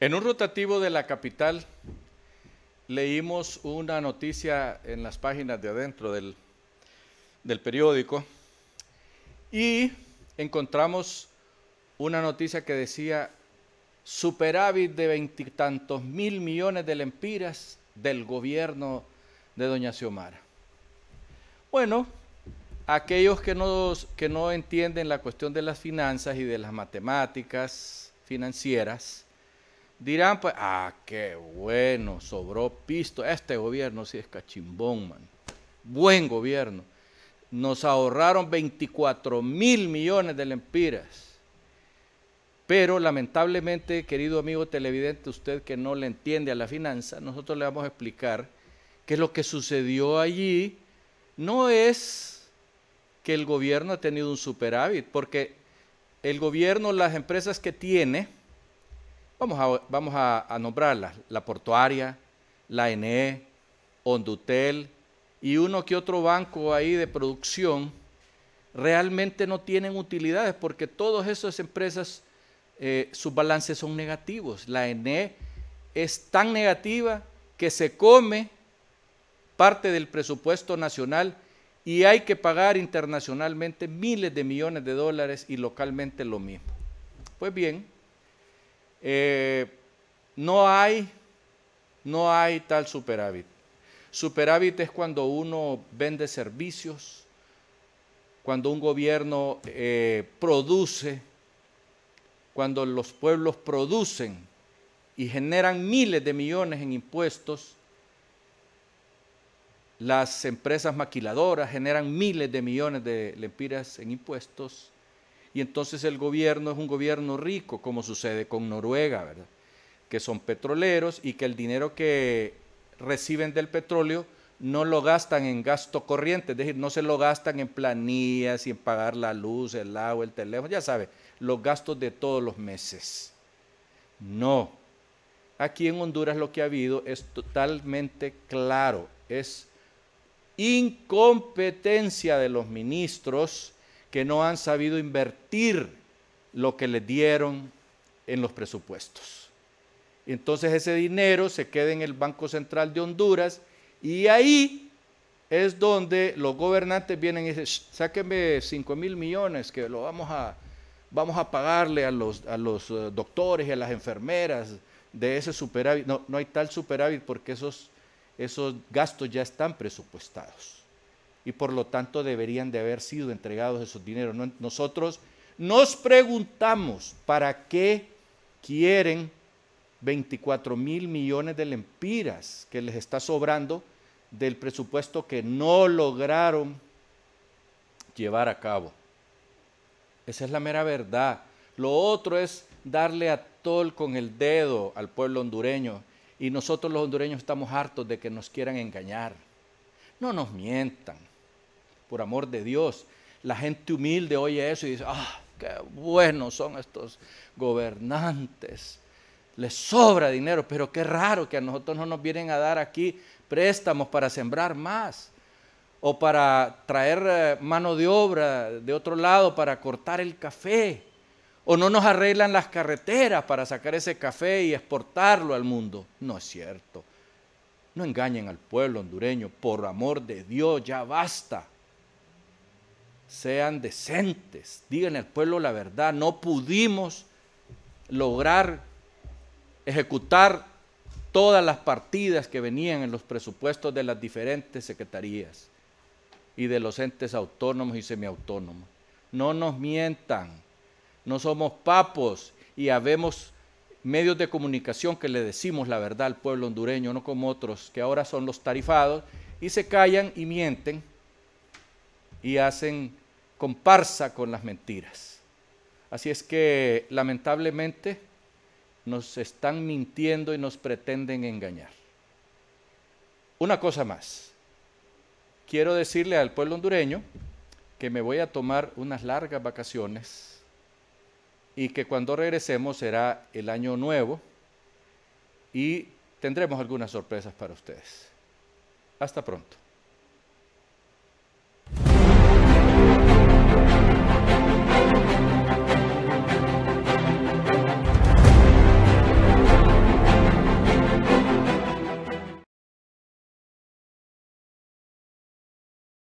En un rotativo de la capital leímos una noticia en las páginas de adentro del, del periódico y encontramos una noticia que decía superávit de veintitantos mil millones de lempiras del gobierno de doña Xiomara. Bueno, aquellos que no, que no entienden la cuestión de las finanzas y de las matemáticas financieras, dirán, pues, ah, qué bueno, sobró pisto. Este gobierno sí es cachimbón, man. Buen gobierno. Nos ahorraron 24 mil millones de lempiras. Pero lamentablemente, querido amigo televidente, usted que no le entiende a la finanza, nosotros le vamos a explicar que lo que sucedió allí no es que el gobierno ha tenido un superávit, porque el gobierno, las empresas que tiene, vamos a, vamos a, nombrarlas, la portuaria, la ENE, Hondutel y uno que otro banco ahí de producción, realmente no tienen utilidades porque todas esas empresas, eh, sus balances son negativos. La ENE es tan negativa que se come parte del presupuesto nacional y hay que pagar internacionalmente miles de millones de dólares y localmente lo mismo. Pues bien, eh, no, hay, no hay tal superávit. Superávit es cuando uno vende servicios, cuando un gobierno eh, produce, cuando los pueblos producen y generan miles de millones en impuestos las empresas maquiladoras generan miles de millones de lempiras en impuestos y entonces el gobierno es un gobierno rico, como sucede con Noruega, ¿verdad? que son petroleros y que el dinero que reciben del petróleo no lo gastan en gasto corriente, es decir, no se lo gastan en planillas y en pagar la luz, el agua, el teléfono, ya sabe, los gastos de todos los meses. No. Aquí en Honduras lo que ha habido es totalmente claro, es incompetencia de los ministros que no han sabido invertir lo que les dieron en los presupuestos. Entonces ese dinero se queda en el Banco Central de Honduras y ahí es donde los gobernantes vienen y dicen, sáquenme 5 mil millones que lo vamos a, vamos a pagarle a los, a los eh, doctores y a las enfermeras de ese superávit. No, no hay tal superávit porque esos esos gastos ya están presupuestados y por lo tanto deberían de haber sido entregados esos dineros. Nosotros nos preguntamos para qué quieren 24 mil millones de lempiras que les está sobrando del presupuesto que no lograron llevar a cabo. Esa es la mera verdad. Lo otro es darle a tol con el dedo al pueblo hondureño y nosotros los hondureños estamos hartos de que nos quieran engañar. No nos mientan, por amor de Dios. La gente humilde oye eso y dice, ah, qué buenos son estos gobernantes. Les sobra dinero, pero qué raro que a nosotros no nos vienen a dar aquí préstamos para sembrar más o para traer eh, mano de obra de otro lado para cortar el café o no nos arreglan las carreteras para sacar ese café y exportarlo al mundo. No es cierto. No engañen al pueblo hondureño, por amor de Dios, ya basta. Sean decentes, digan al pueblo la verdad. No pudimos lograr ejecutar todas las partidas que venían en los presupuestos de las diferentes secretarías y de los entes autónomos y semiautónomos. No nos mientan no somos papos y habemos medios de comunicación que le decimos la verdad al pueblo hondureño, no como otros que ahora son los tarifados y se callan y mienten y hacen comparsa con las mentiras. Así es que lamentablemente nos están mintiendo y nos pretenden engañar. Una cosa más. Quiero decirle al pueblo hondureño que me voy a tomar unas largas vacaciones y que cuando regresemos será el año nuevo y tendremos algunas sorpresas para ustedes. Hasta pronto.